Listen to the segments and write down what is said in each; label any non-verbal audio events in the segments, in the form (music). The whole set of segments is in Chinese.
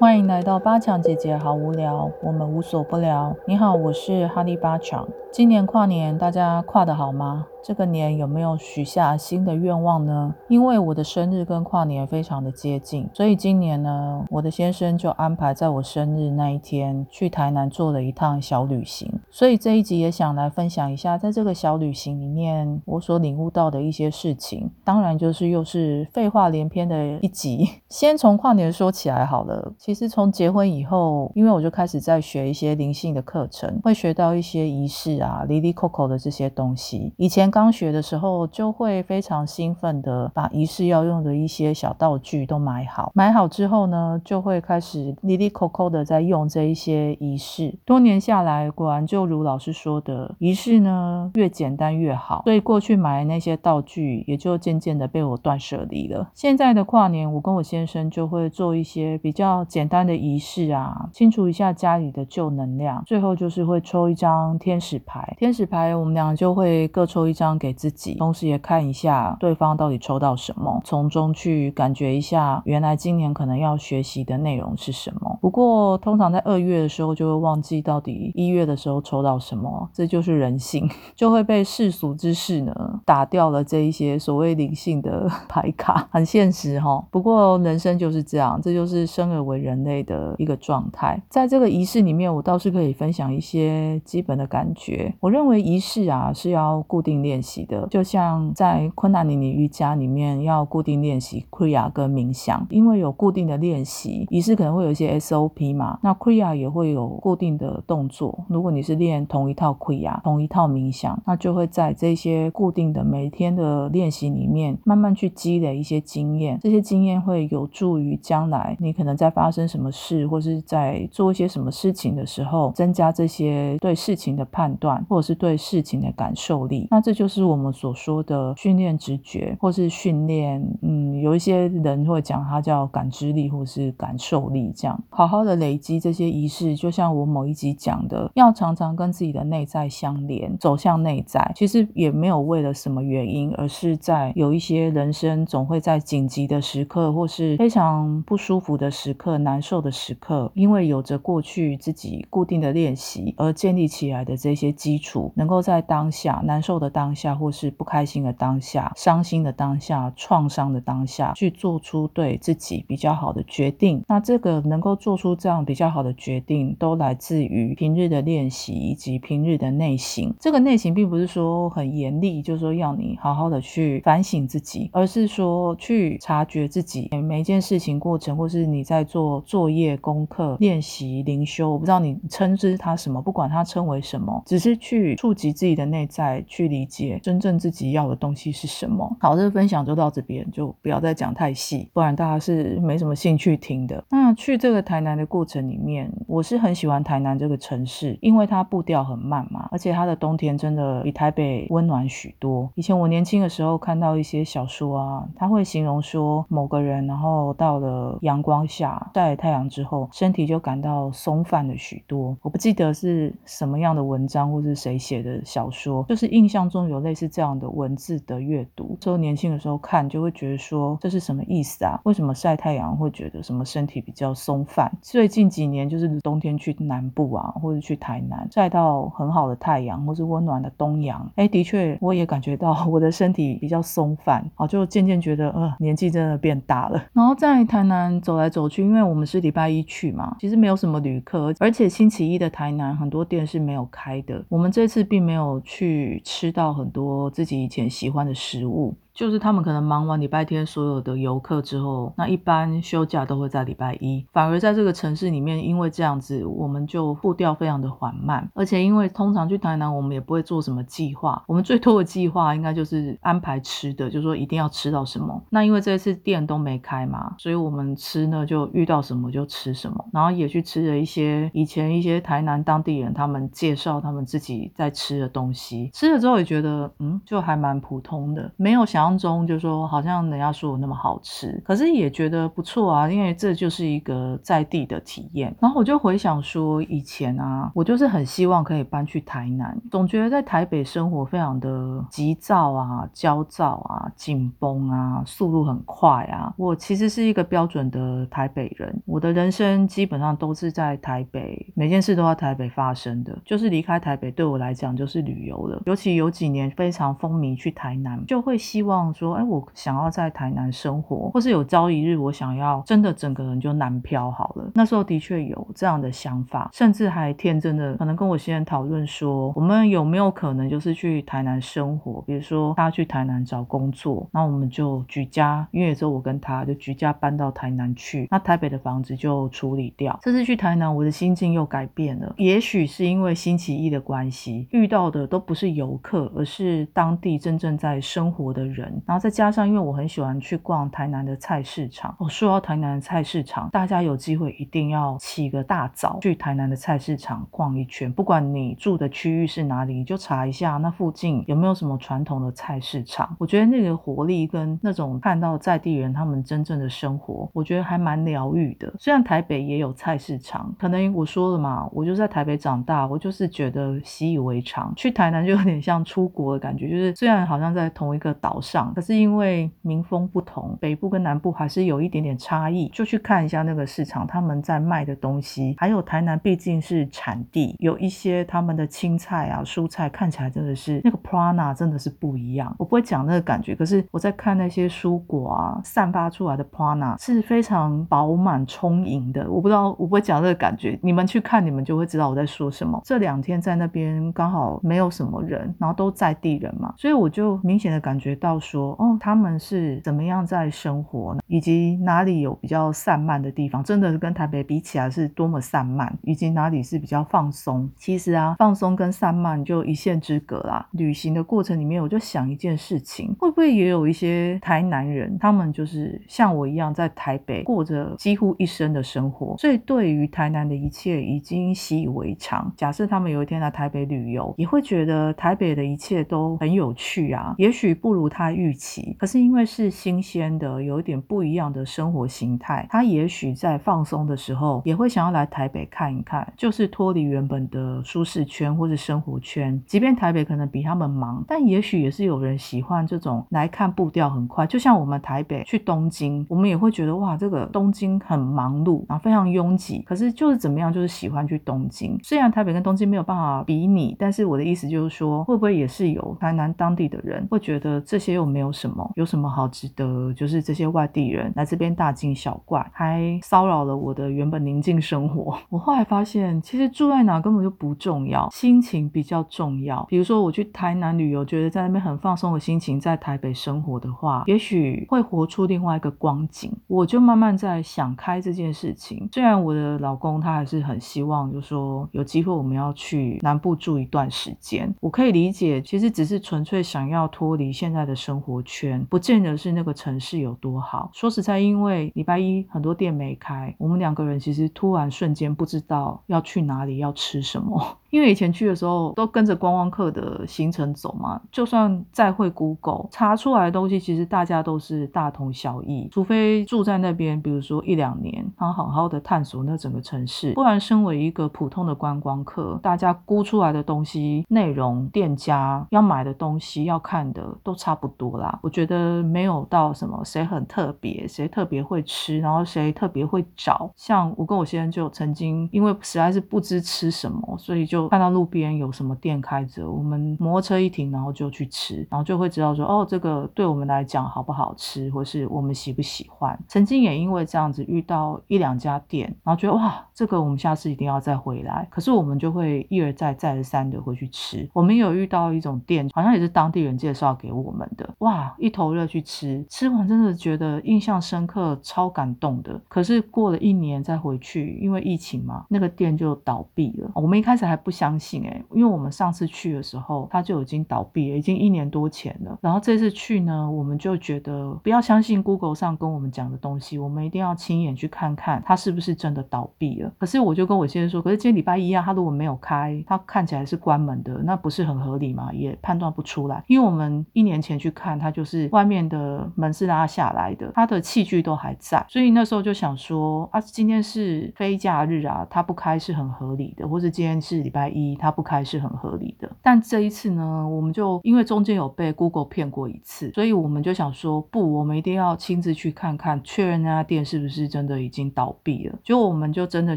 欢迎来到八强姐姐，好无聊，我们无所不聊。你好，我是哈利八强。今年跨年，大家跨得好吗？这个年有没有许下新的愿望呢？因为我的生日跟跨年非常的接近，所以今年呢，我的先生就安排在我生日那一天去台南做了一趟小旅行。所以这一集也想来分享一下，在这个小旅行里面，我所领悟到的一些事情。当然，就是又是废话连篇的一集。先从跨年说起来好了。其实从结婚以后，因为我就开始在学一些灵性的课程，会学到一些仪式啊、离离扣扣的这些东西。以前刚学的时候，就会非常兴奋的把仪式要用的一些小道具都买好。买好之后呢，就会开始哩哩扣扣的在用这一些仪式。多年下来，果然就如老师说的，仪式呢越简单越好。所以过去买的那些道具，也就渐渐的被我断舍离了。现在的跨年，我跟我先生就会做一些比较简单的仪式啊，清除一下家里的旧能量。最后就是会抽一张天使牌，天使牌我们俩就会各抽一张。给自己，同时也看一下对方到底抽到什么，从中去感觉一下，原来今年可能要学习的内容是什么。不过通常在二月的时候就会忘记到底一月的时候抽到什么，这就是人性，(laughs) 就会被世俗之事呢打掉了这一些所谓灵性的 (laughs) 牌卡，很现实哈。不过人生就是这样，这就是生而为人类的一个状态。在这个仪式里面，我倒是可以分享一些基本的感觉。我认为仪式啊是要固定练。习的，就像在昆达尼尼瑜伽里面要固定练习 Kriya 跟冥想，因为有固定的练习仪式，可能会有一些 SOP 嘛。那 Kriya 也会有固定的动作。如果你是练同一套 Kriya，同一套冥想，那就会在这些固定的每天的练习里面，慢慢去积累一些经验。这些经验会有助于将来你可能在发生什么事，或是在做一些什么事情的时候，增加这些对事情的判断，或者是对事情的感受力。那这就。是我们所说的训练直觉，或是训练，嗯，有一些人会讲它叫感知力，或是感受力，这样好好的累积这些仪式。就像我某一集讲的，要常常跟自己的内在相连，走向内在。其实也没有为了什么原因，而是在有一些人生总会在紧急的时刻，或是非常不舒服的时刻、难受的时刻，因为有着过去自己固定的练习而建立起来的这些基础，能够在当下难受的当。下或是不开心的当下、伤心的当下、创伤的当下，去做出对自己比较好的决定。那这个能够做出这样比较好的决定，都来自于平日的练习以及平日的内省。这个内省并不是说很严厉，就是说要你好好的去反省自己，而是说去察觉自己每一件事情过程，或是你在做作业、功课、练习、灵修，我不知道你称之它什么，不管它称为什么，只是去触及自己的内在，去理解。真正自己要的东西是什么？好，这个分享就到这边，就不要再讲太细，不然大家是没什么兴趣听的。那去这个台南的过程里面，我是很喜欢台南这个城市，因为它步调很慢嘛，而且它的冬天真的比台北温暖许多。以前我年轻的时候看到一些小说啊，他会形容说某个人，然后到了阳光下晒太阳之后，身体就感到松泛了许多。我不记得是什么样的文章或是谁写的小说，就是印象中。有类似这样的文字的阅读，之后年轻的时候看就会觉得说这是什么意思啊？为什么晒太阳会觉得什么身体比较松泛？最近几年就是冬天去南部啊，或者去台南晒到很好的太阳，或是温暖的东阳，哎，的确我也感觉到我的身体比较松泛，啊，就渐渐觉得呃年纪真的变大了。然后在台南走来走去，因为我们是礼拜一去嘛，其实没有什么旅客，而且星期一的台南很多店是没有开的。我们这次并没有去吃到。很多自己以前喜欢的食物。就是他们可能忙完礼拜天所有的游客之后，那一般休假都会在礼拜一。反而在这个城市里面，因为这样子，我们就步调非常的缓慢。而且因为通常去台南，我们也不会做什么计划，我们最多的计划应该就是安排吃的，就是说一定要吃到什么。那因为这次店都没开嘛，所以我们吃呢就遇到什么就吃什么，然后也去吃了一些以前一些台南当地人他们介绍他们自己在吃的东西。吃了之后也觉得，嗯，就还蛮普通的，没有想要。当中就说好像人家说的那么好吃，可是也觉得不错啊，因为这就是一个在地的体验。然后我就回想说，以前啊，我就是很希望可以搬去台南，总觉得在台北生活非常的急躁啊、焦躁啊、紧绷啊，速度很快啊。我其实是一个标准的台北人，我的人生基本上都是在台北，每件事都在台北发生的，就是离开台北对我来讲就是旅游了。尤其有几年非常风靡去台南，就会希望说，哎，我想要在台南生活，或是有朝一日我想要真的整个人就南漂好了。那时候的确有这样的想法，甚至还天真的可能跟我先生讨论说，我们有没有可能就是去台南生活，比如说他去台南找工作，那我们就举家，因为有时候我跟他就举家搬到台南去，那台北的房子就处理掉。这次去台南，我的心境又改变了，也许是因为星期一的关系，遇到的都不是游客，而是当地真正在生活的人。然后再加上，因为我很喜欢去逛台南的菜市场。我说到台南的菜市场，大家有机会一定要起个大早去台南的菜市场逛一圈。不管你住的区域是哪里，你就查一下那附近有没有什么传统的菜市场。我觉得那个活力跟那种看到在地人他们真正的生活，我觉得还蛮疗愈的。虽然台北也有菜市场，可能我说了嘛，我就在台北长大，我就是觉得习以为常。去台南就有点像出国的感觉，就是虽然好像在同一个岛上，可是因为民风不同，北部跟南部还是有一点点差异。就去看一下那个市场，他们在卖的东西，还有台南毕竟是产地，有一些他们的青菜啊、蔬菜看起来真的是那个 prana 真的是不一样。我不会讲那个感觉，可是我在看那些蔬果啊，散发出来的 prana 是非常饱满充盈的。我不知道我不会讲这个感觉，你们去看你们就会知道我在说什么。这两天在那边刚好没有什么人，然后都在地人嘛，所以我就明显的感觉到说，哦，他们是怎么样在生活呢？以及哪里有比较散漫的地方，真的跟台北比起来是多么散漫，以及哪里是比较放松。其实啊，放松跟散漫就一线之隔啦。旅行的过程里面，我就想一件事情，会不会也有一些台南人，他们就是像我一样在台北过着几乎一生的生活，所以对于台南的一切已经习以为常。假设他们有一天来台北旅游，也会觉得台北的一切都很有趣啊。也许不如他预期，可是因为是新鲜的，有一点不一样的生活形态，他也许在放松的时候，也会想要来台北看一看，就是脱离原本的舒适圈或者生活圈。即便台北可能比他们忙，但也许也是有人喜欢这种来看步调很快。就像我们台北去东京，我们也会觉得哇，这个东京很忙碌，然后非常拥挤。可是就是怎么样，就是喜欢去东京。虽然台北跟东京没有办法比拟，但是我的意思就是说，会不会也是有台南当地的人会觉得这些又没有什么，有什么好值得？就是这些外地人来这边大惊小怪，还骚扰了我的原本宁静生活。(laughs) 我后来发现，其实住在哪根本就不重要，心情比较重要。比如说我去台南旅游，觉得在那边很放松的心情，在台北生活的话，也许会活出另外一个光景。我就慢慢在想开这件事情。虽然我的老公他还是很希望，就说有机会我们要去南部住一段时间。我可以理解，其实只是纯粹想要脱离现在的生生活圈，不见得是那个城市有多好。说实在，因为礼拜一很多店没开，我们两个人其实突然瞬间不知道要去哪里，要吃什么。因为以前去的时候都跟着观光客的行程走嘛，就算再会 Google 查出来的东西，其实大家都是大同小异。除非住在那边，比如说一两年，然后好好的探索那整个城市，不然身为一个普通的观光客，大家估出来的东西、内容、店家要买的东西、要看的都差不多啦。我觉得没有到什么谁很特别，谁特别会吃，然后谁特别会找。像我跟我先生就曾经因为实在是不知吃什么，所以就。就看到路边有什么店开着，我们摩托车一停，然后就去吃，然后就会知道说，哦，这个对我们来讲好不好吃，或是我们喜不喜欢。曾经也因为这样子遇到一两家店，然后觉得哇，这个我们下次一定要再回来。可是我们就会一而再再而三的回去吃。我们有遇到一种店，好像也是当地人介绍给我们的，哇，一头热去吃，吃完真的觉得印象深刻，超感动的。可是过了一年再回去，因为疫情嘛，那个店就倒闭了。我们一开始还。不相信哎，因为我们上次去的时候它就已经倒闭了，已经一年多前了。然后这次去呢，我们就觉得不要相信 Google 上跟我们讲的东西，我们一定要亲眼去看看它是不是真的倒闭了。可是我就跟我先生说，可是今天礼拜一啊，它如果没有开，它看起来是关门的，那不是很合理吗？也判断不出来，因为我们一年前去看，它就是外面的门是拉下来的，它的器具都还在，所以那时候就想说啊，今天是非假日啊，它不开是很合理的，或者今天是礼拜一，它不开是很合理的。但这一次呢，我们就因为中间有被 Google 骗过一次，所以我们就想说，不，我们一定要亲自去看看，确认那家店是不是真的已经倒闭了。结果我们就真的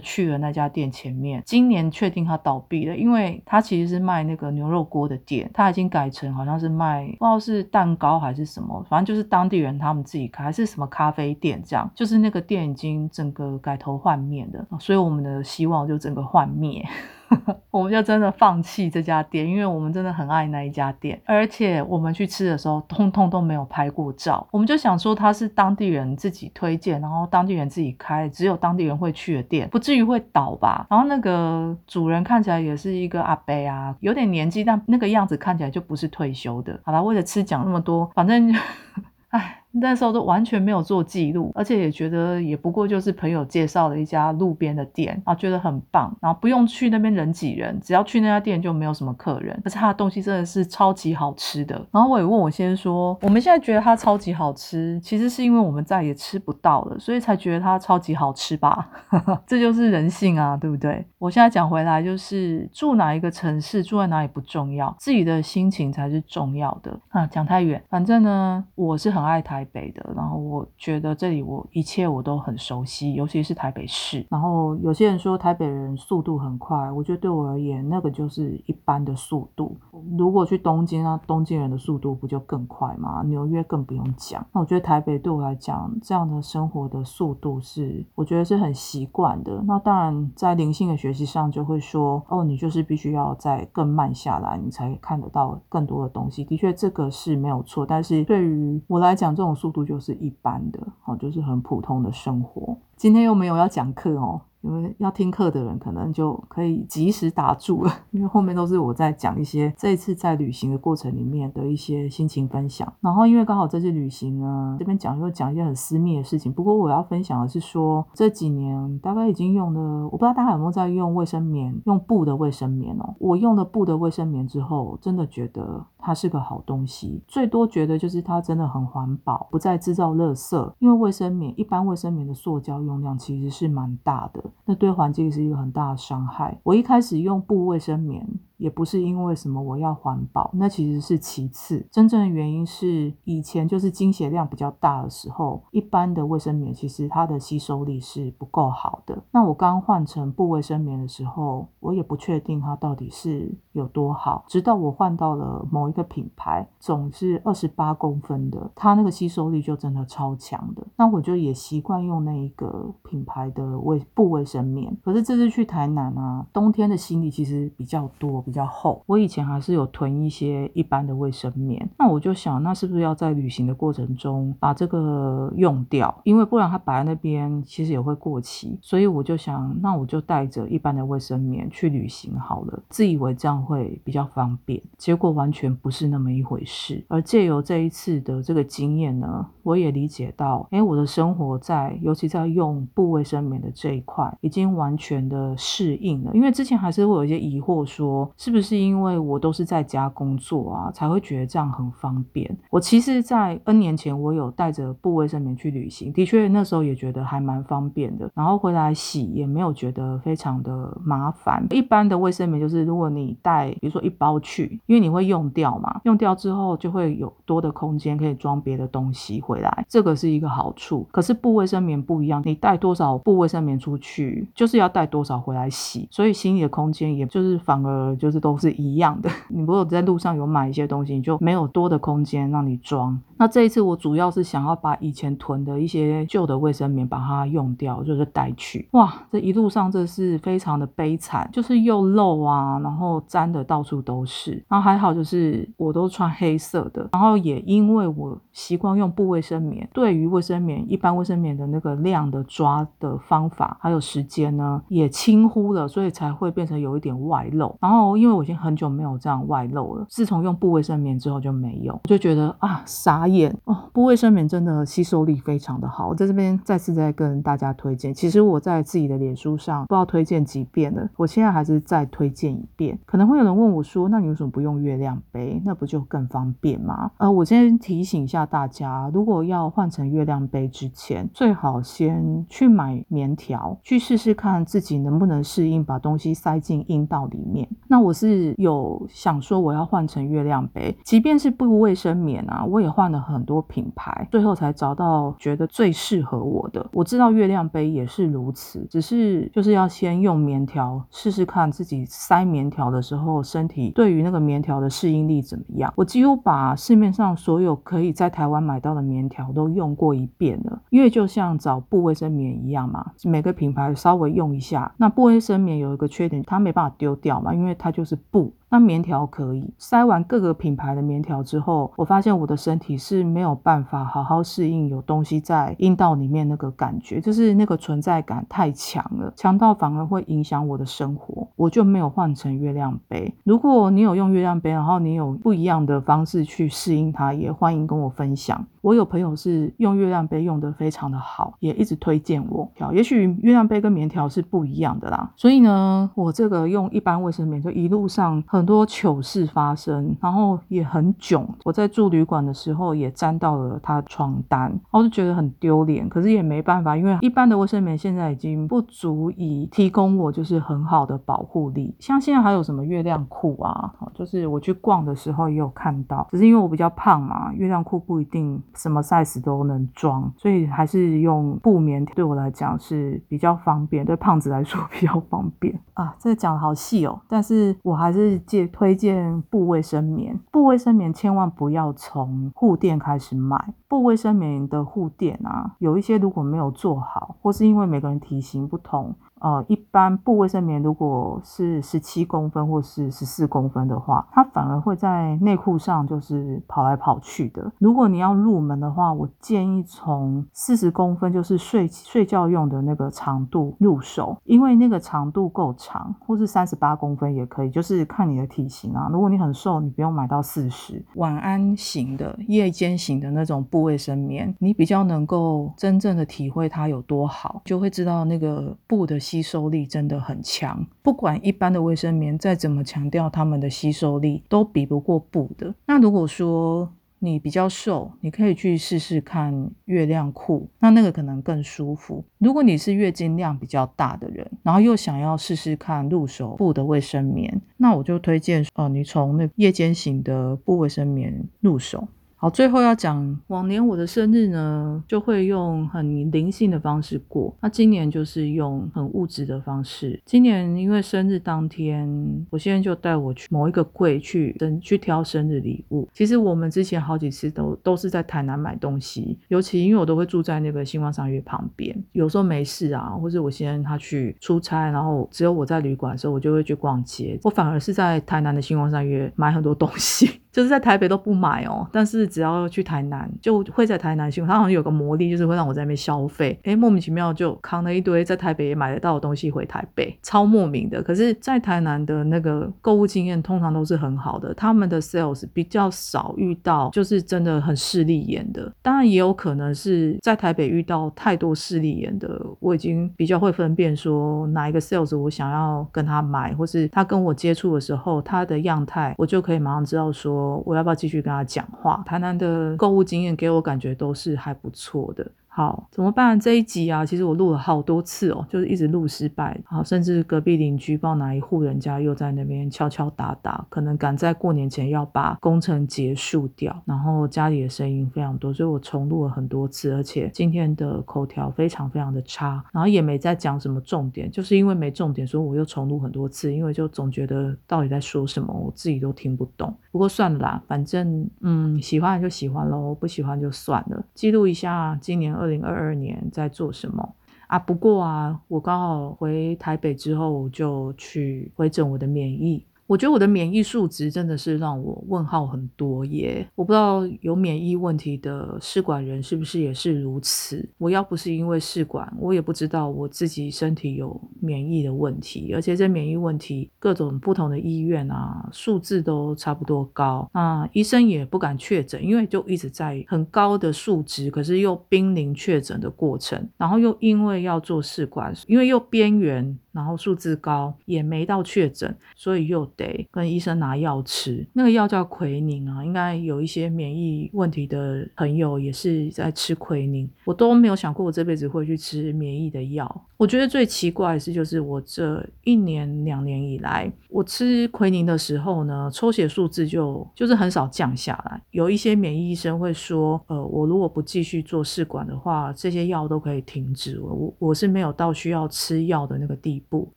去了那家店前面，今年确定它倒闭了，因为它其实是卖那个牛肉锅的店，它已经改成好像是卖不知道是蛋糕还是什么，反正就是当地人他们自己开，还是什么咖啡店这样，就是那个店已经整个改头换面的，所以我们的希望就整个幻灭。(laughs) 我们就真的放弃这家店，因为我们真的很爱那一家店，而且我们去吃的时候，通通都没有拍过照。我们就想说，他是当地人自己推荐，然后当地人自己开，只有当地人会去的店，不至于会倒吧？然后那个主人看起来也是一个阿伯啊，有点年纪，但那个样子看起来就不是退休的。好了，为了吃讲那么多，反正，(laughs) 唉。那时候都完全没有做记录，而且也觉得也不过就是朋友介绍的一家路边的店啊，觉得很棒，然后不用去那边人挤人，只要去那家店就没有什么客人，而且他的东西真的是超级好吃的。然后我也问我先生说，我们现在觉得它超级好吃，其实是因为我们再也吃不到了，所以才觉得它超级好吃吧？(laughs) 这就是人性啊，对不对？我现在讲回来，就是住哪一个城市，住在哪里不重要，自己的心情才是重要的啊。讲太远，反正呢，我是很爱台。台北的，然后我觉得这里我一切我都很熟悉，尤其是台北市。然后有些人说台北人速度很快，我觉得对我而言那个就是一般的速度。如果去东京啊，东京人的速度不就更快吗？纽约更不用讲。那我觉得台北对我来讲，这样的生活的速度是我觉得是很习惯的。那当然在灵性的学习上就会说，哦，你就是必须要再更慢下来，你才看得到更多的东西。的确这个是没有错，但是对于我来讲，这种速度就是一般的，哦，就是很普通的生活。今天又没有要讲课哦。因为要听课的人可能就可以及时打住了，(laughs) 因为后面都是我在讲一些这一次在旅行的过程里面的一些心情分享。然后因为刚好这次旅行呢，这边讲又讲一些很私密的事情。不过我要分享的是说，这几年大概已经用了，我不知道大家有没有在用卫生棉，用布的卫生棉哦。我用了布的卫生棉之后，真的觉得它是个好东西。最多觉得就是它真的很环保，不再制造垃圾。因为卫生棉一般卫生棉的塑胶用量其实是蛮大的。那对环境是一个很大的伤害。我一开始用布卫生棉。也不是因为什么我要环保，那其实是其次。真正的原因是以前就是经血量比较大的时候，一般的卫生棉其实它的吸收力是不够好的。那我刚换成布卫生棉的时候，我也不确定它到底是有多好。直到我换到了某一个品牌，总是二十八公分的，它那个吸收力就真的超强的。那我就也习惯用那一个品牌的卫布卫生棉。可是这次去台南啊，冬天的行李其实比较多。比较厚，我以前还是有囤一些一般的卫生棉，那我就想，那是不是要在旅行的过程中把这个用掉？因为不然它摆在那边其实也会过期，所以我就想，那我就带着一般的卫生棉去旅行好了，自以为这样会比较方便，结果完全不是那么一回事。而借由这一次的这个经验呢，我也理解到，哎，我的生活在尤其在用布卫生棉的这一块，已经完全的适应了，因为之前还是会有一些疑惑说。是不是因为我都是在家工作啊，才会觉得这样很方便？我其实，在 N 年前，我有带着布卫生棉去旅行，的确那时候也觉得还蛮方便的。然后回来洗也没有觉得非常的麻烦。一般的卫生棉就是，如果你带，比如说一包去，因为你会用掉嘛，用掉之后就会有多的空间可以装别的东西回来，这个是一个好处。可是布卫生棉不一样，你带多少布卫生棉出去，就是要带多少回来洗，所以行李的空间也就是反而就。就是都是一样的。(laughs) 你如果在路上有买一些东西，你就没有多的空间让你装。那这一次我主要是想要把以前囤的一些旧的卫生棉把它用掉，就是带去。哇，这一路上这是非常的悲惨，就是又漏啊，然后粘的到处都是。然后还好就是我都穿黑色的，然后也因为我习惯用布卫生棉，对于卫生棉一般卫生棉的那个量的抓的方法还有时间呢，也轻忽了，所以才会变成有一点外漏。然后因为我已经很久没有这样外漏了，自从用布卫生棉之后就没有，我就觉得啊傻眼。哦，布卫生棉真的吸收力非常的好，我在这边再次再跟大家推荐。其实我在自己的脸书上不知道推荐几遍了，我现在还是再推荐一遍。可能会有人问我说，那你为什么不用月亮杯？那不就更方便吗？呃，我先提醒一下大家，如果要换成月亮杯之前，最好先去买棉条，去试试看自己能不能适应把东西塞进阴道里面。那我是有想说我要换成月亮杯，即便是布卫生棉啊，我也换了。很多品牌，最后才找到觉得最适合我的。我知道月亮杯也是如此，只是就是要先用棉条试试看自己塞棉条的时候，身体对于那个棉条的适应力怎么样。我几乎把市面上所有可以在台湾买到的棉条都用过一遍了，因为就像找布卫生棉一样嘛，每个品牌稍微用一下。那布卫生棉有一个缺点，它没办法丢掉嘛，因为它就是布。那棉条可以塞完各个品牌的棉条之后，我发现我的身体是没有办法好好适应有东西在阴道里面那个感觉，就是那个存在感太强了，强到反而会影响我的生活，我就没有换成月亮杯。如果你有用月亮杯，然后你有不一样的方式去适应它，也欢迎跟我分享。我有朋友是用月亮杯用的非常的好，也一直推荐我。好也许月亮杯跟棉条是不一样的啦，所以呢，我这个用一般卫生棉，就一路上很多糗事发生，然后也很囧。我在住旅馆的时候也沾到了他床单，我就觉得很丢脸，可是也没办法，因为一般的卫生棉现在已经不足以提供我就是很好的保护力。像现在还有什么月亮裤啊，就是我去逛的时候也有看到，只是因为我比较胖嘛，月亮裤不一定。什么 size 都能装，所以还是用布棉对我来讲是比较方便，对胖子来说比较方便啊。这个讲的好细哦，但是我还是介推荐布卫生棉。布卫生棉千万不要从护垫开始买，布卫生棉的护垫啊，有一些如果没有做好，或是因为每个人体型不同。呃，一般布卫生棉如果是十七公分或是十四公分的话，它反而会在内裤上就是跑来跑去的。如果你要入门的话，我建议从四十公分，就是睡睡觉用的那个长度入手，因为那个长度够长，或是三十八公分也可以，就是看你的体型啊。如果你很瘦，你不用买到四十。晚安型的、夜间型的那种布卫生棉，你比较能够真正的体会它有多好，就会知道那个布的。吸收力真的很强，不管一般的卫生棉再怎么强调它们的吸收力，都比不过布的。那如果说你比较瘦，你可以去试试看月亮裤，那那个可能更舒服。如果你是月经量比较大的人，然后又想要试试看入手布的卫生棉，那我就推荐哦，你从那夜间型的布卫生棉入手。好，最后要讲，往年我的生日呢，就会用很灵性的方式过。那今年就是用很物质的方式。今年因为生日当天，我现在就带我去某一个柜去等去挑生日礼物。其实我们之前好几次都都是在台南买东西，尤其因为我都会住在那个星光商业旁边，有时候没事啊，或者我先他去出差，然后只有我在旅馆的时候，我就会去逛街。我反而是在台南的星光商业买很多东西。(laughs) 就是在台北都不买哦，但是只要去台南，就会在台南用。它好像有个魔力，就是会让我在那边消费。哎，莫名其妙就扛了一堆在台北也买得到的东西回台北，超莫名的。可是，在台南的那个购物经验通常都是很好的，他们的 sales 比较少遇到就是真的很势利眼的。当然也有可能是在台北遇到太多势利眼的，我已经比较会分辨说哪一个 sales 我想要跟他买，或是他跟我接触的时候他的样态，我就可以马上知道说。我要不要继续跟他讲话？台南的购物经验给我感觉都是还不错的。好，怎么办？这一集啊，其实我录了好多次哦，就是一直录失败。好，甚至隔壁邻居不知道哪一户人家又在那边敲敲打打，可能赶在过年前要把工程结束掉，然后家里的声音非常多，所以我重录了很多次，而且今天的口条非常非常的差，然后也没在讲什么重点，就是因为没重点，所以我又重录很多次，因为就总觉得到底在说什么，我自己都听不懂。不过算了啦，反正嗯，喜欢就喜欢喽，不喜欢就算了。记录一下今年。二零二二年在做什么啊？不过啊，我刚好回台北之后，我就去回诊我的免疫。我觉得我的免疫数值真的是让我问号很多耶！我不知道有免疫问题的试管人是不是也是如此。我要不是因为试管，我也不知道我自己身体有免疫的问题。而且这免疫问题，各种不同的医院啊，数字都差不多高。那医生也不敢确诊，因为就一直在很高的数值，可是又濒临确诊的过程。然后又因为要做试管，因为又边缘。然后数字高也没到确诊，所以又得跟医生拿药吃。那个药叫奎宁啊，应该有一些免疫问题的朋友也是在吃奎宁。我都没有想过我这辈子会去吃免疫的药。我觉得最奇怪的是，就是我这一年两年以来，我吃奎宁的时候呢，抽血数字就就是很少降下来。有一些免疫医生会说，呃，我如果不继续做试管的话，这些药都可以停止。我我是没有到需要吃药的那个地步。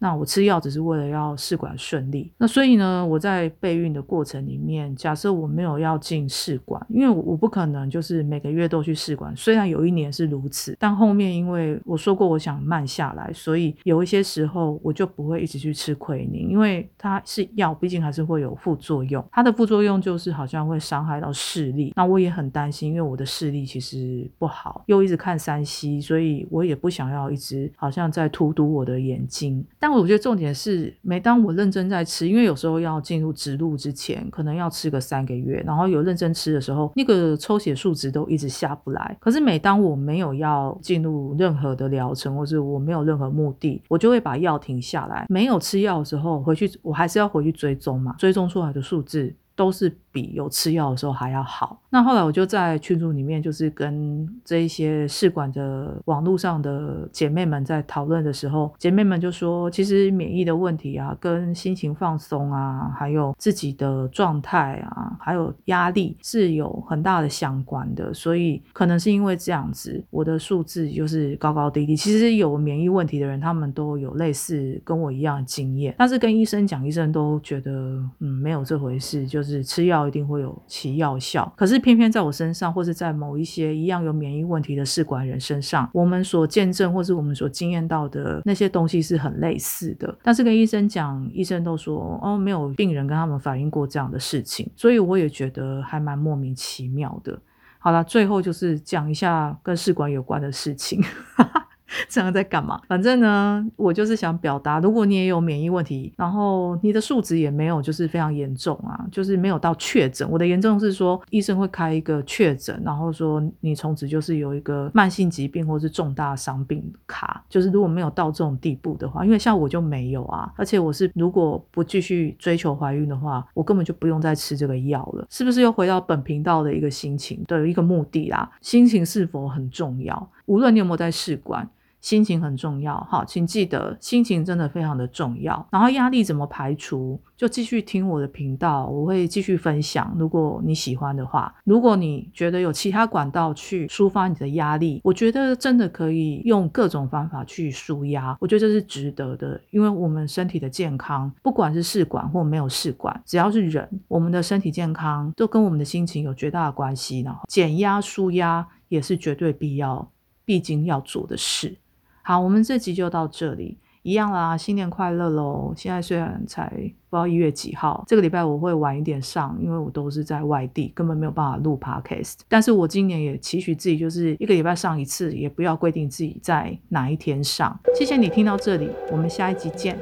那我吃药只是为了要试管顺利。那所以呢，我在备孕的过程里面，假设我没有要进试管，因为我不可能就是每个月都去试管。虽然有一年是如此，但后面因为我说过我想慢下。来，所以有一些时候我就不会一直去吃奎宁，因为它是药，毕竟还是会有副作用。它的副作用就是好像会伤害到视力，那我也很担心，因为我的视力其实不好，又一直看山西，所以我也不想要一直好像在荼毒我的眼睛。但我觉得重点是，每当我认真在吃，因为有有时候要进入植入之前，可能要吃个三个月，然后有认真吃的时候，那个抽血数值都一直下不来。可是每当我没有要进入任何的疗程，或是我没有任何目的，我就会把药停下来。没有吃药的时候，回去我还是要回去追踪嘛，追踪出来的数字。都是比有吃药的时候还要好。那后来我就在群组里面，就是跟这一些试管的网络上的姐妹们在讨论的时候，姐妹们就说，其实免疫的问题啊，跟心情放松啊，还有自己的状态啊，还有压力是有很大的相关的。所以可能是因为这样子，我的数字就是高高低低。其实有免疫问题的人，他们都有类似跟我一样的经验，但是跟医生讲，医生都觉得嗯没有这回事，就是。是吃药一定会有其药效，可是偏偏在我身上，或是在某一些一样有免疫问题的试管人身上，我们所见证或是我们所经验到的那些东西是很类似的。但是跟医生讲，医生都说哦，没有病人跟他们反映过这样的事情，所以我也觉得还蛮莫名其妙的。好了，最后就是讲一下跟试管有关的事情。(laughs) 这样在干嘛？反正呢，我就是想表达，如果你也有免疫问题，然后你的数值也没有就是非常严重啊，就是没有到确诊。我的严重是说，医生会开一个确诊，然后说你从此就是有一个慢性疾病或是重大伤病卡。就是如果没有到这种地步的话，因为像我就没有啊，而且我是如果不继续追求怀孕的话，我根本就不用再吃这个药了。是不是又回到本频道的一个心情的一个目的啦？心情是否很重要？无论你有没有在试管。心情很重要，好，请记得心情真的非常的重要。然后压力怎么排除？就继续听我的频道，我会继续分享。如果你喜欢的话，如果你觉得有其他管道去抒发你的压力，我觉得真的可以用各种方法去舒压。我觉得这是值得的，因为我们身体的健康，不管是试管或没有试管，只要是人，我们的身体健康都跟我们的心情有绝大的关系。然后减压舒压也是绝对必要、必经要做的事。好，我们这集就到这里，一样啦，新年快乐喽！现在虽然才不知道一月几号，这个礼拜我会晚一点上，因为我都是在外地，根本没有办法录 podcast。但是我今年也期许自己，就是一个礼拜上一次，也不要规定自己在哪一天上。谢谢你听到这里，我们下一集见。